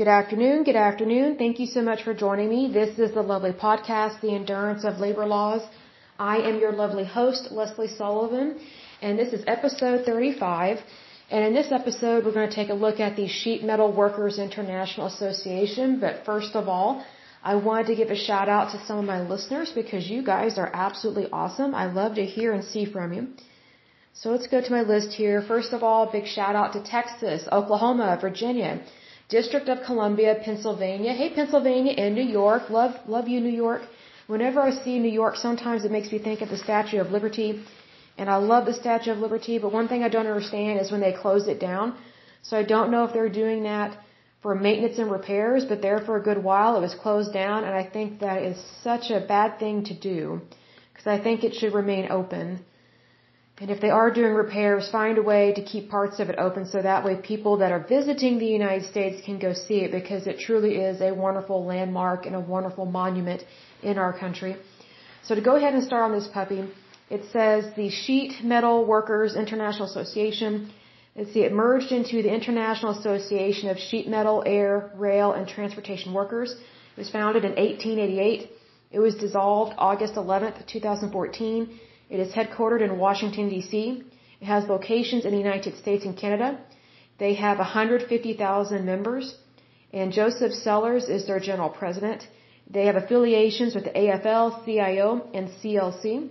Good afternoon. Good afternoon. Thank you so much for joining me. This is the lovely podcast, The Endurance of Labor Laws. I am your lovely host, Lesley Sullivan, and this is episode 35. And in this episode, we're going to take a look at the Sheet Metal Workers International Association. But first of all, I wanted to give a shout out to some of my listeners because you guys are absolutely awesome. I love to hear and see from you. So let's go to my list here. First of all, big shout out to Texas, Oklahoma, Virginia, District of Columbia, Pennsylvania. Hey, Pennsylvania and New York. Love, love you, New York. Whenever I see New York, sometimes it makes me think of the Statue of Liberty and I love the Statue of Liberty, but one thing I don't understand is when they closed it down. So I don't know if they're doing that for maintenance and repairs, but there for a good while it was closed down, and I think that is such a bad thing to do because I think it should remain open. And if they are doing repairs, find a way to keep parts of it open so that way people that are visiting the United States can go see it because it truly is a wonderful landmark and a wonderful monument in our country. So to go ahead and start on this puppy, it says the Sheet Metal Workers International Association. Let's see, it merged into the International Association of Sheet Metal, Air, Rail, and Transportation Workers. It was founded in 1888. It was dissolved August 11th, 2014. It is headquartered in Washington, D.C. It has locations in the United States and Canada. They have 150,000 members, and Joseph Sellers is their general president. They have affiliations with the AFL, CIO, and CLC.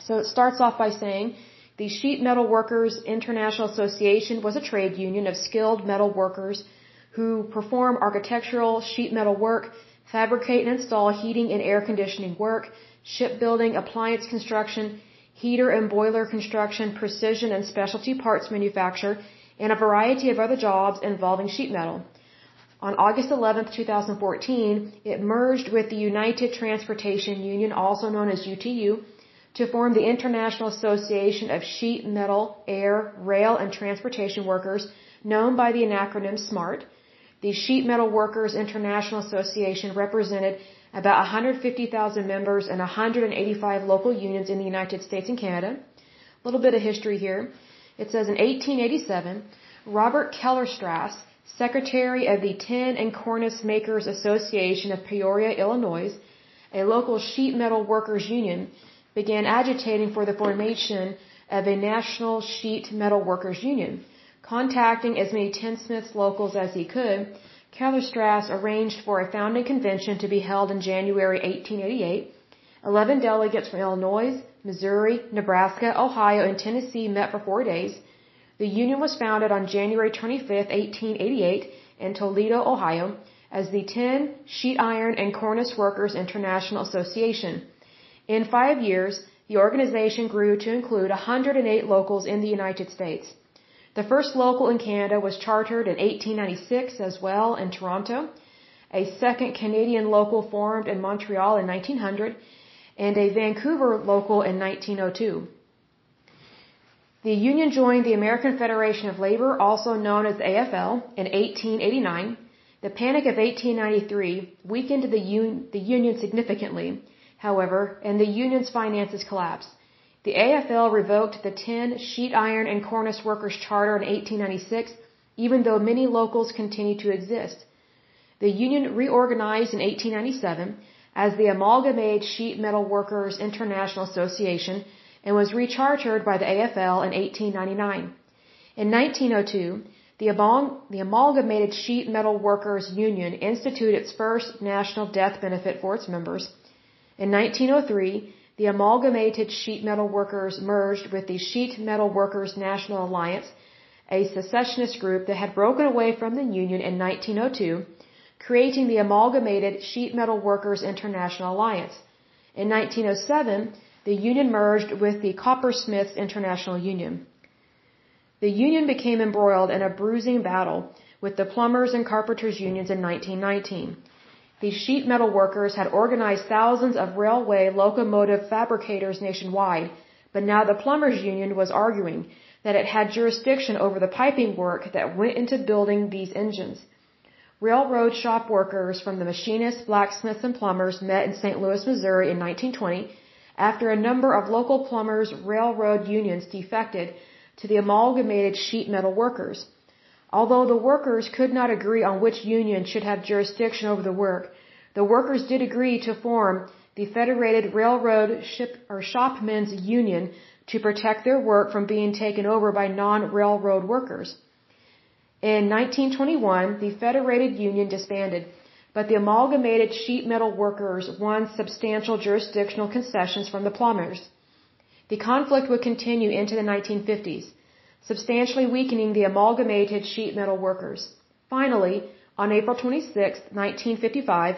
So it starts off by saying the Sheet Metal Workers International Association was a trade union of skilled metal workers who perform architectural sheet metal work, fabricate and install heating and air conditioning work, shipbuilding, appliance construction, heater and boiler construction, precision and specialty parts manufacture, and a variety of other jobs involving sheet metal. On August 11, 2014, it merged with the United Transportation Union, also known as UTU, to form the International Association of Sheet Metal, Air, Rail, and Transportation Workers, known by the acronym SMART. The Sheet Metal Workers International Association represented about 150,000 members and 185 local unions in the United States and Canada. A little bit of history here. It says in 1887, Robert Kellerstrass, secretary of the Tin and Cornice Makers Association of Peoria, Illinois, a local sheet metal workers union, began agitating for the formation of a national sheet metal workers union. Contacting as many tinsmiths locals as he could, Kellerstrass arranged for a founding convention to be held in January 1888. Eleven delegates from Illinois, Missouri, Nebraska, Ohio, and Tennessee met for four days. The union was founded on January 25, 1888, in Toledo, Ohio, as the Tin, Sheet Iron, and Cornice Workers International Association. In five years, the organization grew to include 108 locals in the United States. The first local in Canada was chartered in 1896 as well in Toronto. A second Canadian local formed in Montreal in 1900 and a Vancouver local in 1902. The union joined the American Federation of Labor, also known as AFL, in 1889. The Panic of 1893 weakened the, un the union significantly however, and the union's finances collapsed. The AFL revoked the tin, sheet iron, and cornice workers charter in 1896, even though many locals continued to exist. The union reorganized in 1897 as the Amalgamated Sheet Metal Workers International Association and was rechartered by the AFL in 1899. In 1902, the, the Amalgamated Sheet Metal Workers Union instituted its first national death benefit for its members in 1903, the Amalgamated Sheet Metal Workers merged with the Sheet Metal Workers National Alliance, a secessionist group that had broken away from the Union in 1902, creating the Amalgamated Sheet Metal Workers International Alliance. In 1907, the Union merged with the Coppersmiths International Union. The Union became embroiled in a bruising battle with the Plumbers and Carpenters Unions in 1919. These sheet metal workers had organized thousands of railway locomotive fabricators nationwide, but now the plumbers union was arguing that it had jurisdiction over the piping work that went into building these engines. Railroad shop workers from the machinists, blacksmiths, and plumbers met in St. Louis, Missouri in 1920 after a number of local plumbers railroad unions defected to the amalgamated sheet metal workers. Although the workers could not agree on which union should have jurisdiction over the work, the workers did agree to form the Federated Railroad Ship or Shopmen's Union to protect their work from being taken over by non-railroad workers. In 1921, the Federated Union disbanded, but the Amalgamated Sheet Metal Workers won substantial jurisdictional concessions from the plumbers. The conflict would continue into the 1950s, substantially weakening the Amalgamated Sheet Metal Workers. Finally, on April 26, 1955,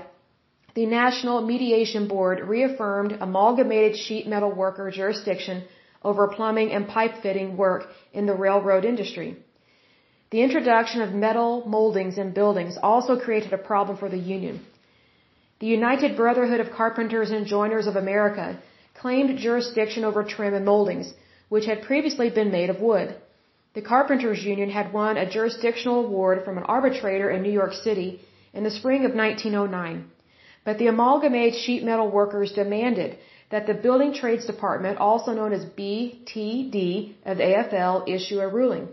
the National Mediation Board reaffirmed Amalgamated Sheet Metal Worker jurisdiction over plumbing and pipe fitting work in the railroad industry. The introduction of metal moldings in buildings also created a problem for the union. The United Brotherhood of Carpenters and Joiners of America claimed jurisdiction over trim and moldings, which had previously been made of wood. The Carpenters Union had won a jurisdictional award from an arbitrator in New York City in the spring of 1909. But the amalgamated sheet metal workers demanded that the Building Trades Department, also known as BTD of AFL, issue a ruling.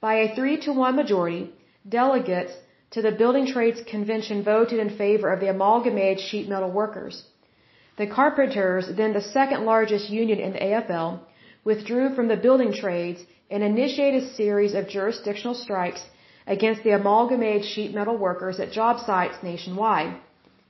By a 3 to 1 majority, delegates to the Building Trades Convention voted in favor of the amalgamated sheet metal workers. The carpenters, then the second largest union in the AFL, withdrew from the building trades and initiated a series of jurisdictional strikes against the amalgamated sheet metal workers at job sites nationwide.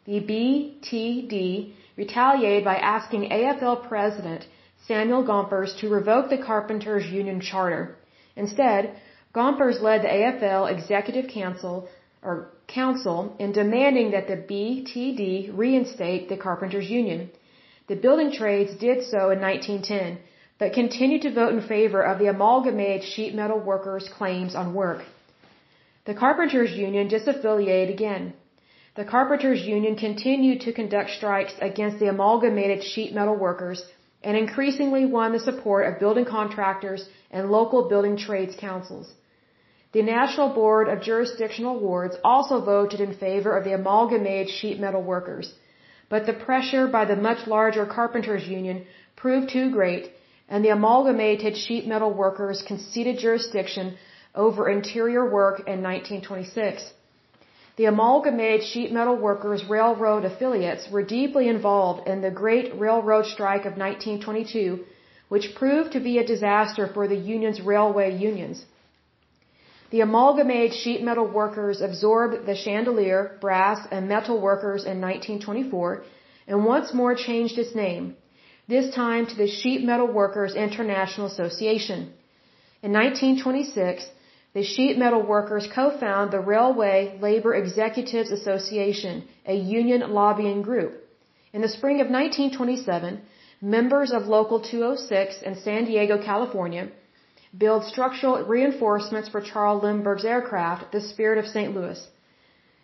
The BTD retaliated by asking AFL President Samuel Gompers to revoke the Carpenters Union Charter. Instead, Gompers led the AFL Executive Council or Council in demanding that the BTD reinstate the Carpenters Union. The building trades did so in 1910, but continued to vote in favor of the amalgamated sheet metal workers' claims on work. The Carpenters Union disaffiliated again. The Carpenters Union continued to conduct strikes against the amalgamated sheet metal workers and increasingly won the support of building contractors and local building trades councils. The National Board of Jurisdictional Awards also voted in favor of the amalgamated sheet metal workers, but the pressure by the much larger Carpenters Union proved too great and the amalgamated sheet metal workers conceded jurisdiction over interior work in 1926. The Amalgamated Sheet Metal Workers Railroad affiliates were deeply involved in the Great Railroad Strike of 1922, which proved to be a disaster for the union's railway unions. The Amalgamated Sheet Metal Workers absorbed the chandelier, brass, and metal workers in 1924 and once more changed its name, this time to the Sheet Metal Workers International Association. In 1926, the sheet metal workers co-found the Railway Labor Executives Association, a union lobbying group. In the spring of 1927, members of Local 206 in San Diego, California, built structural reinforcements for Charles Lindbergh's aircraft, the Spirit of St. Louis.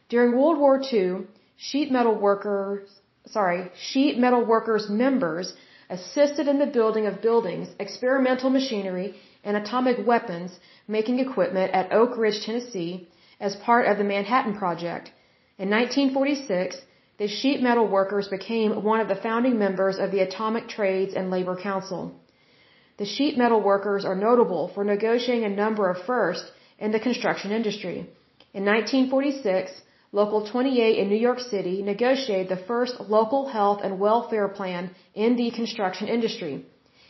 During World War II, sheet metal workers, sorry, sheet metal workers members assisted in the building of buildings, experimental machinery, and atomic weapons making equipment at Oak Ridge, Tennessee, as part of the Manhattan Project. In 1946, the sheet metal workers became one of the founding members of the Atomic Trades and Labor Council. The sheet metal workers are notable for negotiating a number of firsts in the construction industry. In 1946, Local 28 in New York City negotiated the first local health and welfare plan in the construction industry.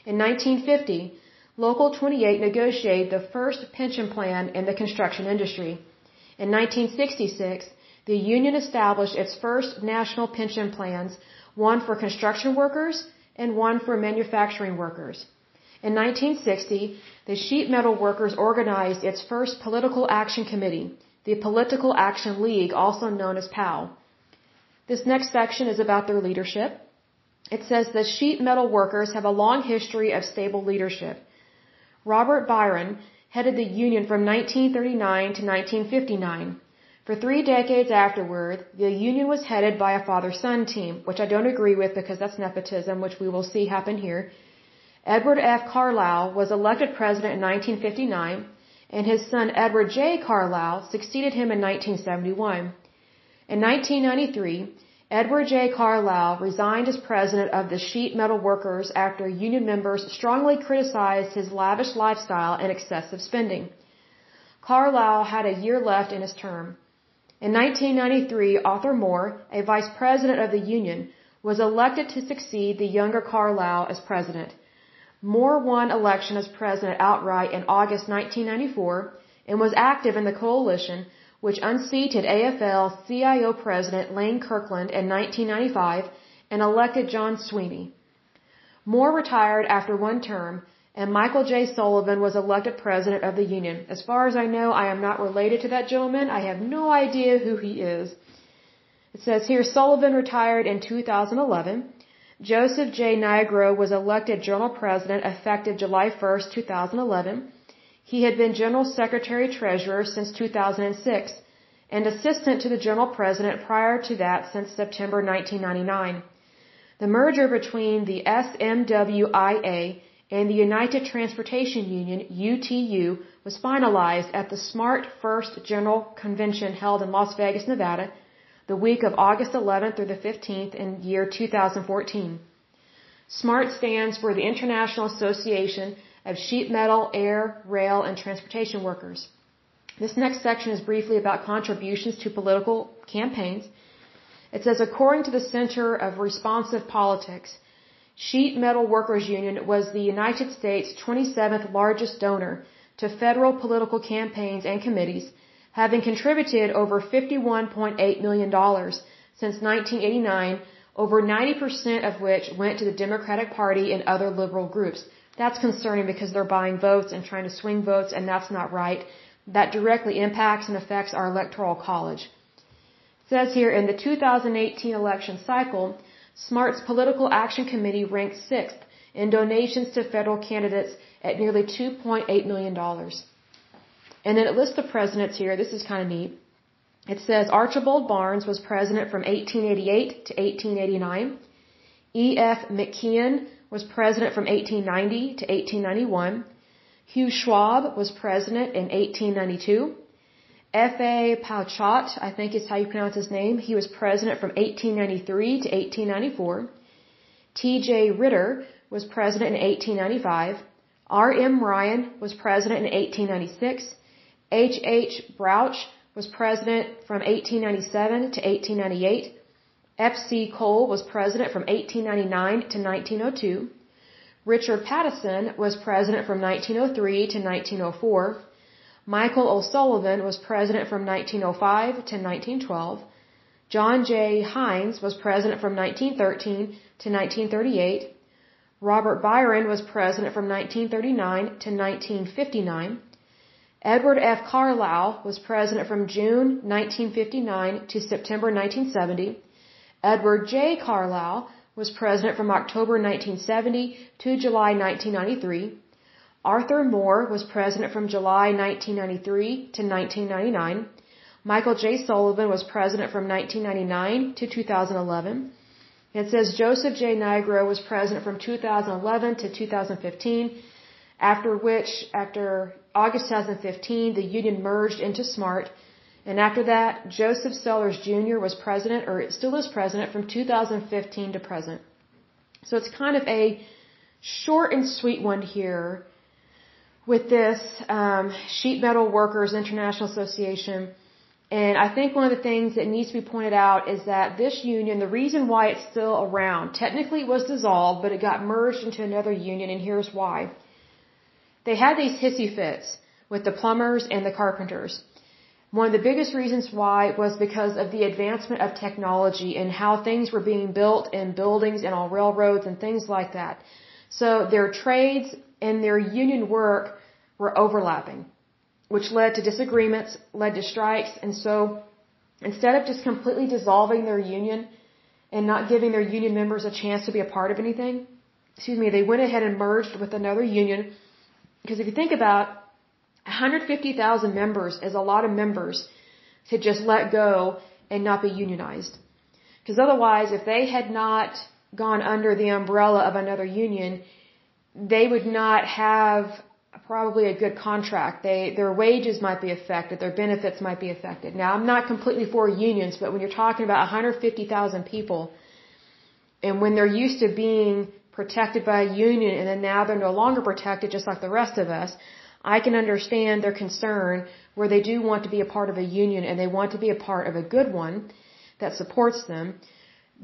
In 1950, Local 28 negotiated the first pension plan in the construction industry. In 1966, the union established its first national pension plans, one for construction workers and one for manufacturing workers. In 1960, the sheet metal workers organized its first political action committee, the Political Action League, also known as POW. This next section is about their leadership. It says the sheet metal workers have a long history of stable leadership. Robert Byron headed the Union from 1939 to 1959. For three decades afterward, the Union was headed by a father-son team, which I don't agree with because that's nepotism, which we will see happen here. Edward F. Carlisle was elected president in 1959, and his son Edward J. Carlisle succeeded him in 1971. In 1993, Edward J. Carlisle resigned as president of the sheet metal workers after union members strongly criticized his lavish lifestyle and excessive spending. Carlisle had a year left in his term. In 1993, Arthur Moore, a vice president of the Union, was elected to succeed the younger Carlisle as president. Moore won election as president outright in August 1994 and was active in the coalition which unseated AFL CIO president Lane Kirkland in 1995 and elected John Sweeney. Moore retired after one term and Michael J. Sullivan was elected president of the union. As far as I know, I am not related to that gentleman. I have no idea who he is. It says here Sullivan retired in 2011. Joseph J. Nigro was elected Journal President effective July 1, 2011. He had been General Secretary Treasurer since 2006 and Assistant to the General President prior to that since September 1999. The merger between the SMWIA and the United Transportation Union, UTU, was finalized at the SMART First General Convention held in Las Vegas, Nevada, the week of August 11th through the 15th in year 2014. SMART stands for the International Association of Sheet Metal, Air, Rail, and Transportation Workers. This next section is briefly about contributions to political campaigns. It says, according to the Center of Responsive Politics, Sheet Metal Workers Union was the United States' 27th largest donor to federal political campaigns and committees, having contributed over $51.8 million since 1989, over 90% of which went to the Democratic Party and other liberal groups. That's concerning because they're buying votes and trying to swing votes, and that's not right. That directly impacts and affects our electoral college. It says here in the 2018 election cycle, SMART's Political Action Committee ranked sixth in donations to federal candidates at nearly $2.8 million. And then it lists the presidents here. This is kind of neat. It says Archibald Barnes was president from 1888 to 1889. E.F. McKeon was president from 1890 to 1891. Hugh Schwab was president in 1892. F.A. Pauchat, I think is how you pronounce his name. He was president from 1893 to 1894. T.J. Ritter was president in 1895. R.M. Ryan was president in 1896. H.H. Brouch was president from 1897 to 1898. F.C. Cole was president from 1899 to 1902. Richard Pattison was president from 1903 to 1904. Michael O'Sullivan was president from 1905 to 1912. John J. Hynes was president from 1913 to 1938. Robert Byron was president from 1939 to 1959. Edward F. Carlisle was president from June 1959 to September 1970. Edward J. Carlisle was president from October 1970 to July 1993. Arthur Moore was president from July 1993 to 1999. Michael J. Sullivan was president from 1999 to 2011. It says Joseph J. Nigro was president from 2011 to 2015, after which, after August 2015, the union merged into SMART and after that, Joseph Sellers Jr. was president, or still is president, from 2015 to present. So it's kind of a short and sweet one here with this um, Sheet Metal Workers International Association. And I think one of the things that needs to be pointed out is that this union, the reason why it's still around, technically it was dissolved, but it got merged into another union, and here's why. They had these hissy fits with the plumbers and the carpenters. One of the biggest reasons why was because of the advancement of technology and how things were being built in buildings and on railroads and things like that. So their trades and their union work were overlapping, which led to disagreements, led to strikes, and so instead of just completely dissolving their union and not giving their union members a chance to be a part of anything, excuse me, they went ahead and merged with another union. Because if you think about 150,000 members is a lot of members to just let go and not be unionized. Because otherwise, if they had not gone under the umbrella of another union, they would not have probably a good contract. They, their wages might be affected, their benefits might be affected. Now, I'm not completely for unions, but when you're talking about 150,000 people, and when they're used to being protected by a union and then now they're no longer protected just like the rest of us, I can understand their concern where they do want to be a part of a union and they want to be a part of a good one that supports them.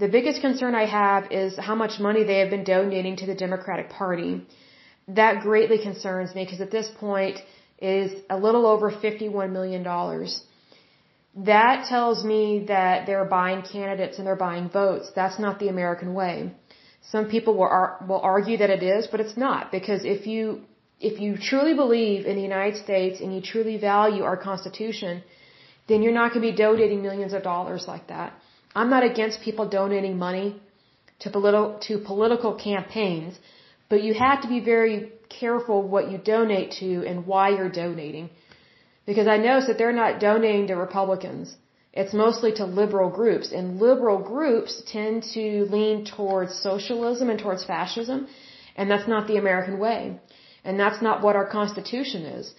The biggest concern I have is how much money they have been donating to the Democratic Party. That greatly concerns me because at this point is a little over $51 million. That tells me that they're buying candidates and they're buying votes. That's not the American way. Some people will, ar- will argue that it is, but it's not because if you if you truly believe in the United States and you truly value our Constitution, then you're not going to be donating millions of dollars like that. I'm not against people donating money to political to political campaigns, but you have to be very careful what you donate to and why you're donating. Because I notice that they're not donating to Republicans. It's mostly to liberal groups, and liberal groups tend to lean towards socialism and towards fascism, and that's not the American way. And that's not what our Constitution is.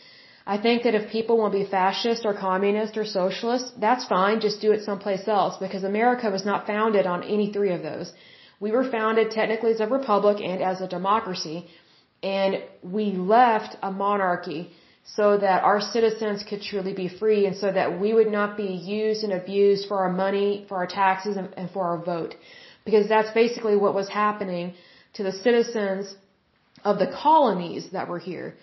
I think that if people want to be fascist or communist or socialist, that's fine, just do it someplace else because America was not founded on any three of those. We were founded technically as a republic and as a democracy, and we left a monarchy so that our citizens could truly be free and so that we would not be used and abused for our money, for our taxes, and, for our vote. Because that's basically what was happening to the citizens of the colonies that were here.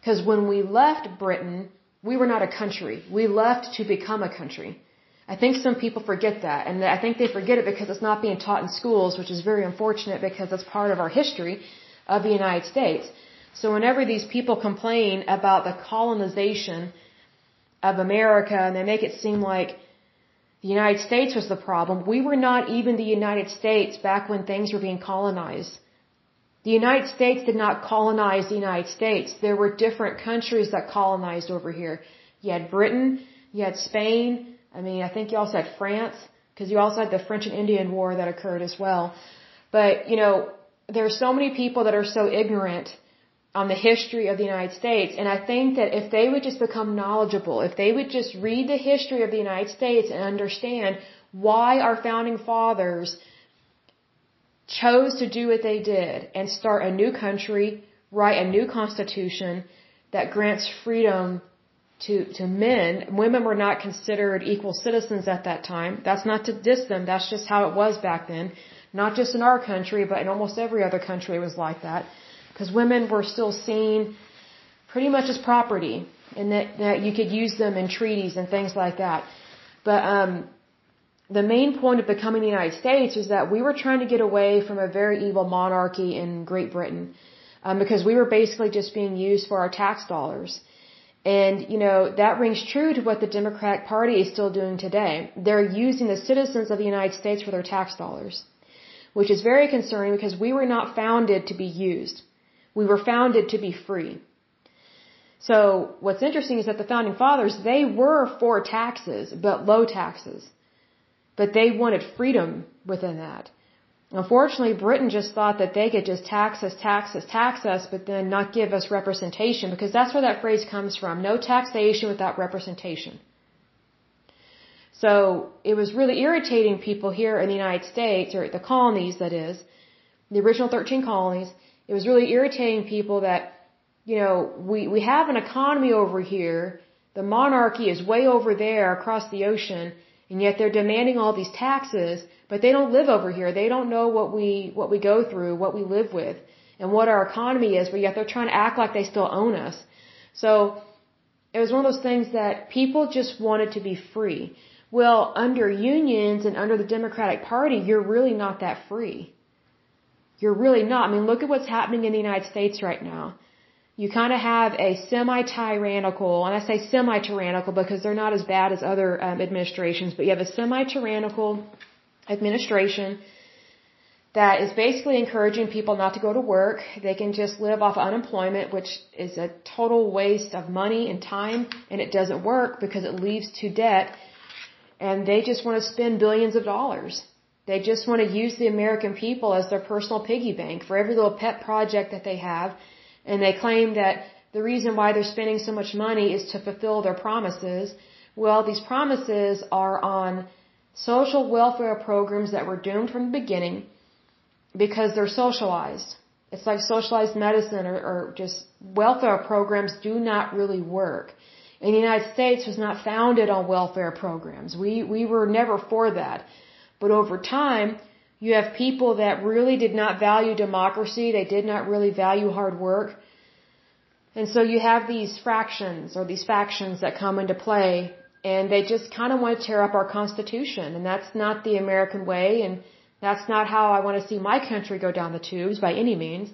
Because when we left Britain, we were not a country. We left to become a country. I think some people forget that, and I think they forget it because it's not being taught in schools, which is very unfortunate because it's part of our history of the United States. So whenever these people complain about the colonization of America and they make it seem like the United States was the problem, we were not even the United States back when things were being colonized. The United States did not colonize the United States. There were different countries that colonized over here. You had Britain, you had Spain, I mean, I think you also had France, because you also had the French and Indian War that occurred as well. But, you know, there are so many people that are so ignorant on the history of the United States, and I think that if they would just become knowledgeable, if they would just read the history of the United States and understand why our founding fathers chose to do what they did and start a new country, write a new constitution that grants freedom to, to men. Women were not considered equal citizens at that time. That's not to diss them. That's just how it was back then. Not just in our country, but in almost every other country it was like that. Because women were still seen pretty much as property and that, that you could use them in treaties and things like that. But, um, the main point of becoming the United States is that we were trying to get away from a very evil monarchy in Great Britain um, because we were basically just being used for our tax dollars. And, you know, that rings true to what the Democratic Party is still doing today. They're using the citizens of the United States for their tax dollars, which is very concerning because we were not founded to be used. We were founded to be free. So what's interesting is that the founding fathers, they were for taxes, but low taxes. But they wanted freedom within that. Unfortunately, Britain just thought that they could just tax us, tax us, tax us, but then not give us representation because that's where that phrase comes from. No taxation without representation. So it was really irritating people here in the United States, or the colonies that is, the original 13 colonies. It was really irritating people that, you know, we, we have an economy over here. The monarchy is way over there across the ocean and yet they're demanding all these taxes, but they don't live over here. They don't know what we, what we go through, what we live with, and what our economy is, but yet they're trying to act like they still own us. So, it was one of those things that people just wanted to be free. Well, under unions and under the Democratic Party, you're really not that free. You're really not. I mean, look at what's happening in the United States right now you kind of have a semi-tyrannical, and I say semi-tyrannical because they're not as bad as other um, administrations, but you have a semi-tyrannical administration that is basically encouraging people not to go to work. They can just live off unemployment, which is a total waste of money and time, and it doesn't work because it leads to debt. And they just want to spend billions of dollars. They just want to use the American people as their personal piggy bank for every little pet project that they have and they claim that the reason why they're spending so much money is to fulfill their promises. Well, these promises are on social welfare programs that were doomed from the beginning because they're socialized. It's like socialized medicine or, or just welfare programs do not really work. And the United States was not founded on welfare programs. We, we were never for that. But over time, you have people that really did not value democracy. They did not really value hard work. And so you have these fractions or these factions that come into play and they just kind of want to tear up our constitution and that's not the American way and that's not how I want to see my country go down the tubes by any means.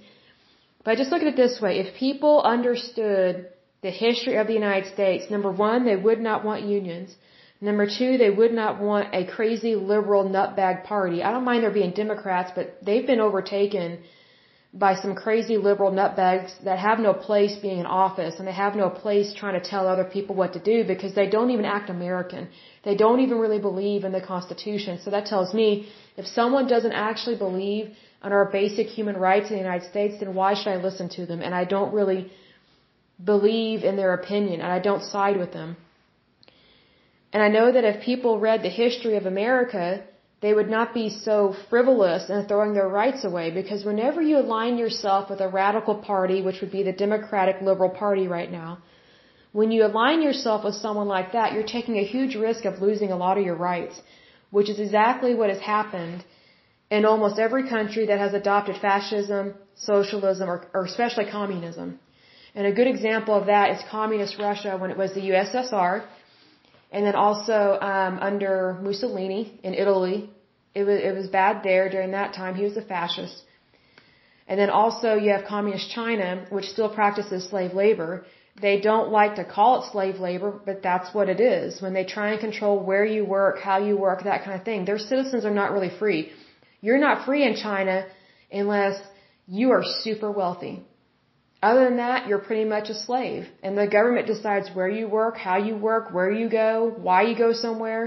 But just look at it this way. If people understood the history of the United States, number one, they would not want unions. Number two, they would not want a crazy liberal nutbag party. I don't mind there being Democrats, but they've been overtaken by some crazy liberal nutbags that have no place being in office and they have no place trying to tell other people what to do because they don't even act American. They don't even really believe in the Constitution. So that tells me if someone doesn't actually believe in our basic human rights in the United States, then why should I listen to them? And I don't really believe in their opinion and I don't side with them. And I know that if people read the history of America, they would not be so frivolous in throwing their rights away because whenever you align yourself with a radical party, which would be the Democratic Liberal Party right now, when you align yourself with someone like that, you're taking a huge risk of losing a lot of your rights, which is exactly what has happened in almost every country that has adopted fascism, socialism, or, or especially communism. And a good example of that is communist Russia when it was the USSR, and then also um, under Mussolini in Italy it was it was bad there during that time. He was a fascist. And then also you have communist China, which still practices slave labor. They don't like to call it slave labor, but that's what it is. When they try and control where you work, how you work, that kind of thing, their citizens are not really free. You're not free in China unless you are super wealthy. Other than that, you're pretty much a slave. And the government decides where you work, how you work, where you go, why you go somewhere.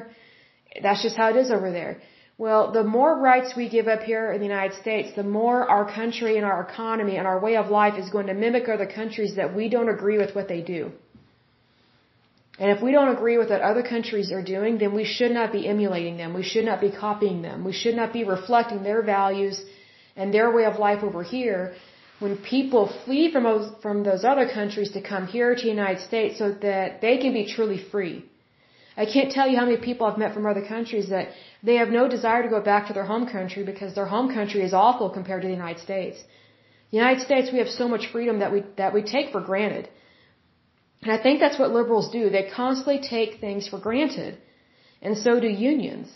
That's just how it is over there. Well, the more rights we give up here in the United States, the more our country and our economy and our way of life is going to mimic other countries that we don't agree with what they do. And if we don't agree with what other countries are doing, then we should not be emulating them. We should not be copying them. We should not be reflecting their values and their way of life over here when people flee from those, from those other countries to come here to the United States so that they can be truly free. I can't tell you how many people I've met from other countries that they have no desire to go back to their home country because their home country is awful compared to the United States. The United States, we have so much freedom that we, that we take for granted. And I think that's what liberals do. They constantly take things for granted. And so do unions.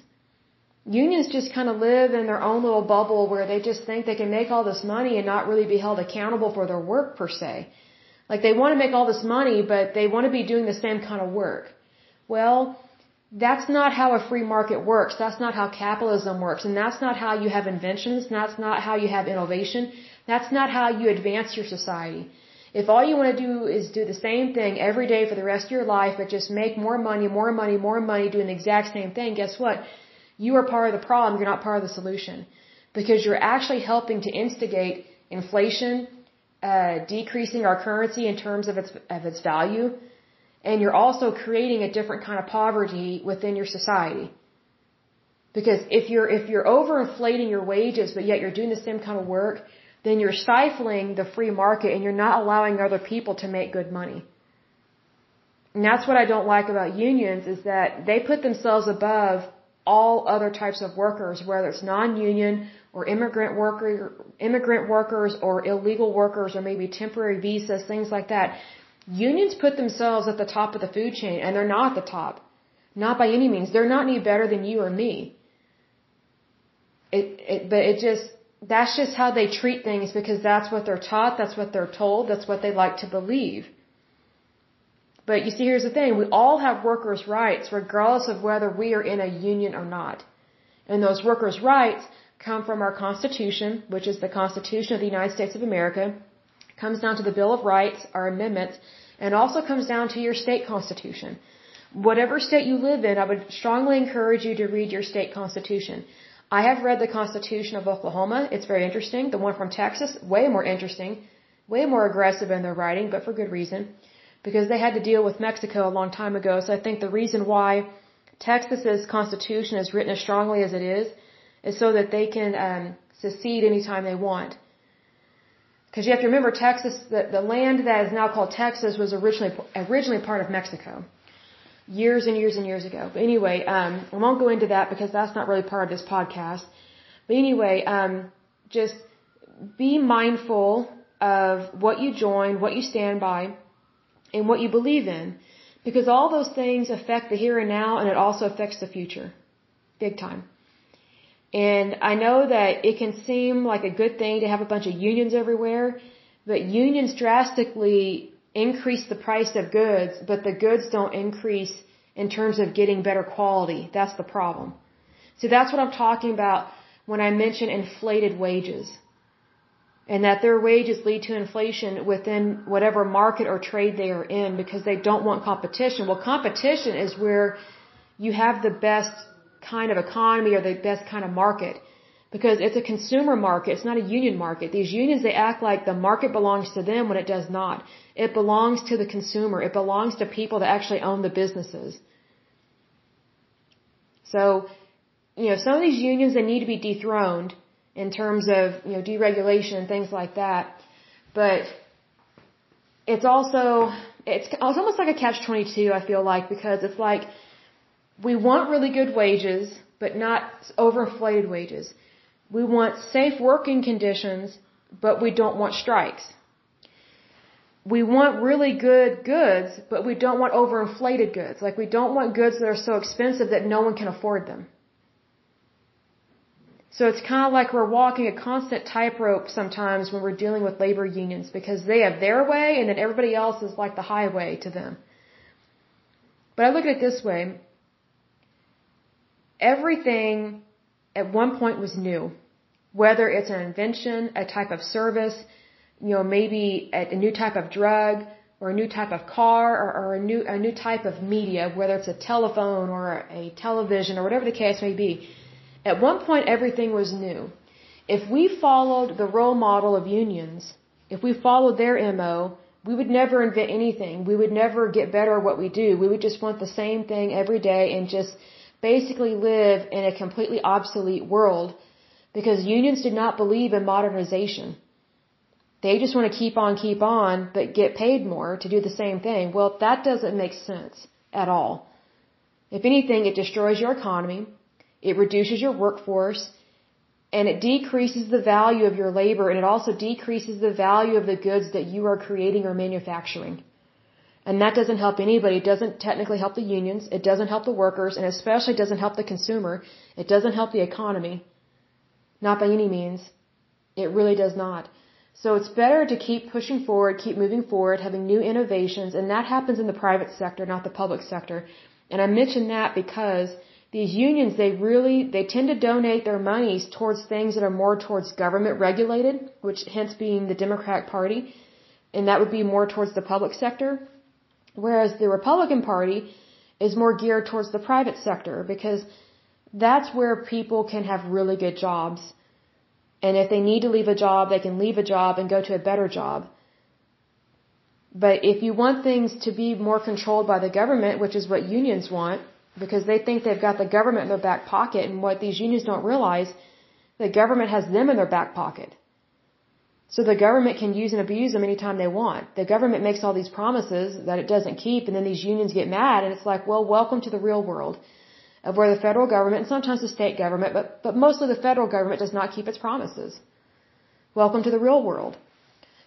Unions just kind of live in their own little bubble where they just think they can make all this money and not really be held accountable for their work per se. Like they want to make all this money, but they want to be doing the same kind of work. Well, that's not how a free market works. That's not how capitalism works. And that's not how you have inventions. That's not how you have innovation. That's not how you advance your society. If all you want to do is do the same thing every day for the rest of your life, but just make more money, more money, more money, doing the exact same thing, guess what? You are part of the problem. You're not part of the solution. Because you're actually helping to instigate inflation, uh, decreasing our currency in terms of its, of its value, and you're also creating a different kind of poverty within your society. Because if you're if you're overinflating your wages but yet you're doing the same kind of work, then you're stifling the free market and you're not allowing other people to make good money. And that's what I don't like about unions is that they put themselves above all other types of workers, whether it's non-union or immigrant worker, immigrant workers or illegal workers or maybe temporary visas, things like that. Unions put themselves at the top of the food chain, and they're not at the top. Not by any means. They're not any better than you or me. It, it, but it just, that's just how they treat things because that's what they're taught, that's what they're told, that's what they like to believe. But you see, here's the thing. We all have workers' rights regardless of whether we are in a union or not. And those workers' rights come from our Constitution, which is the Constitution of the United States of America, comes down to the Bill of Rights, our amendments, and also comes down to your state constitution. Whatever state you live in, I would strongly encourage you to read your state constitution. I have read the Constitution of Oklahoma. It's very interesting. The one from Texas, way more interesting, way more aggressive in their writing, but for good reason. Because they had to deal with Mexico a long time ago. So I think the reason why Texas's constitution is written as strongly as it is, is so that they can um, secede anytime they want. Because you have to remember Texas, the, the land that is now called Texas was originally, originally part of Mexico. Years and years and years ago. But anyway, um, I won't go into that because that's not really part of this podcast. But anyway, um, just be mindful of what you join, what you stand by, and what you believe in. Because all those things affect the here and now and it also affects the future. Big time. And I know that it can seem like a good thing to have a bunch of unions everywhere, but unions drastically increase the price of goods, but the goods don't increase in terms of getting better quality. That's the problem. So that's what I'm talking about when I mention inflated wages. And that their wages lead to inflation within whatever market or trade they are in because they don't want competition. Well, competition is where you have the best kind of economy or the best kind of market because it's a consumer market. It's not a union market. These unions, they act like the market belongs to them when it does not. It belongs to the consumer. It belongs to people that actually own the businesses. So, you know, some of these unions, they need to be dethroned in terms of, you know, deregulation and things like that. But it's also, it's, it's almost like a catch-22, I feel like, because it's like, we want really good wages, but not overinflated wages. We want safe working conditions, but we don't want strikes. We want really good goods, but we don't want overinflated goods. Like we don't want goods that are so expensive that no one can afford them. So it's kind of like we're walking a constant tightrope sometimes when we're dealing with labor unions because they have their way and then everybody else is like the highway to them. But I look at it this way everything at one point was new. Whether it's an invention, a type of service, you know, maybe a new type of drug, or a new type of car, or, or a new a new type of media, whether it's a telephone or a television or whatever the case may be. At one point, everything was new. If we followed the role model of unions, if we followed their MO, we would never invent anything. We would never get better at what we do. We would just want the same thing every day and just basically live in a completely obsolete world because unions did not believe in modernization. They just want to keep on, keep on, but get paid more to do the same thing. Well, that doesn't make sense at all. If anything, it destroys your economy, it reduces your workforce, and it decreases the value of your labor, and it also decreases the value of the goods that you are creating or manufacturing. And that doesn't help anybody. It doesn't technically help the unions. It doesn't help the workers, and especially doesn't help the consumer. It doesn't help the economy. Not by any means. It really does not. So it's better to keep pushing forward, keep moving forward, having new innovations, and that happens in the private sector, not the public sector. And I mention that because these unions, they really, they tend to donate their monies towards things that are more towards government regulated, which hence being the Democratic Party, and that would be more towards the public sector. Whereas the Republican Party is more geared towards the private sector because that's where people can have really good jobs. And if they need to leave a job, they can leave a job and go to a better job. But if you want things to be more controlled by the government, which is what unions want, because they think they've got the government in their back pocket, and what these unions don't realize, the government has them in their back pocket. So the government can use and abuse them anytime they want. The government makes all these promises that it doesn't keep, and then these unions get mad, and it's like, well, welcome to the real world of where the federal government, and sometimes the state government, but, but mostly the federal government does not keep its promises. Welcome to the real world.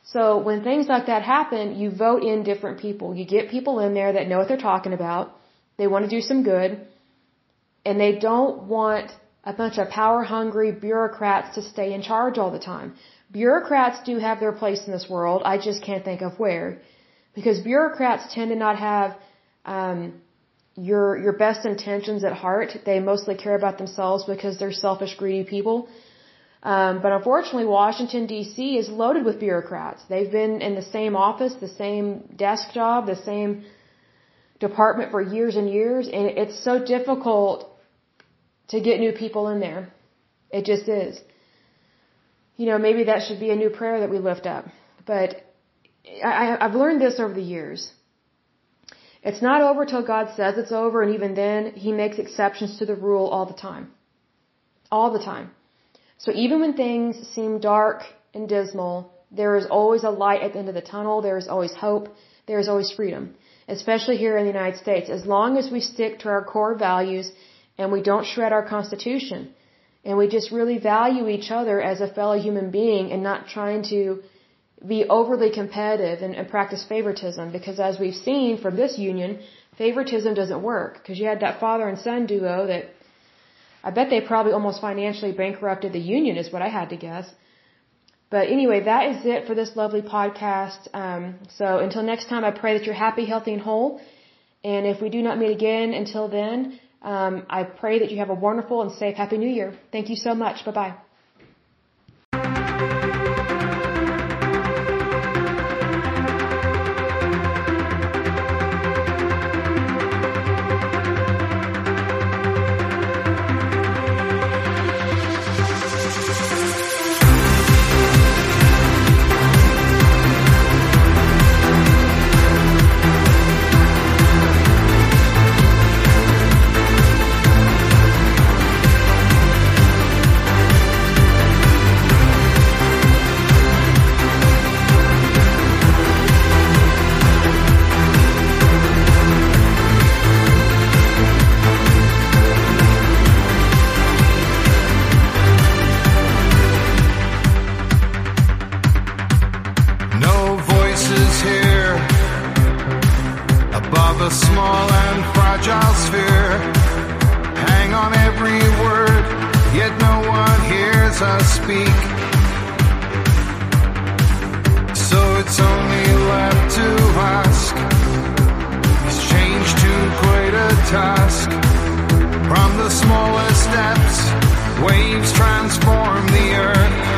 So when things like that happen, you vote in different people. You get people in there that know what they're talking about. They want to do some good. And they don't want a bunch of power hungry bureaucrats to stay in charge all the time. Bureaucrats do have their place in this world. I just can't think of where, because bureaucrats tend to not have um, your your best intentions at heart. They mostly care about themselves because they're selfish, greedy people. Um, but unfortunately, Washington D.C. is loaded with bureaucrats. They've been in the same office, the same desk job, the same department for years and years, and it's so difficult to get new people in there. It just is you know, maybe that should be a new prayer that we lift up. But I, I've learned this over the years. It's not over till God says it's over, and even then, He makes exceptions to the rule all the time. All the time. So even when things seem dark and dismal, There is always a light at the end of the tunnel. There is always hope. There is always freedom, especially here in the United States. As long as we stick to our core values and we don't shred our Constitution and we just really value each other as a fellow human being and not trying to be overly competitive and, and practice favoritism because as we've seen from this union, favoritism doesn't work because you had that father and son duo that I bet they probably almost financially bankrupted the union is what I had to guess. But anyway, that is it for this lovely podcast. Um, so until next time, I pray that you're happy, healthy, and whole. And if we do not meet again until then, um, I pray that you have a wonderful and safe Happy New Year. Thank you so much. Bye bye. A small and fragile sphere. Hang on every word, yet no one hears us speak. So it's only left to ask Is change too great a task? From the smallest steps, waves transform the earth.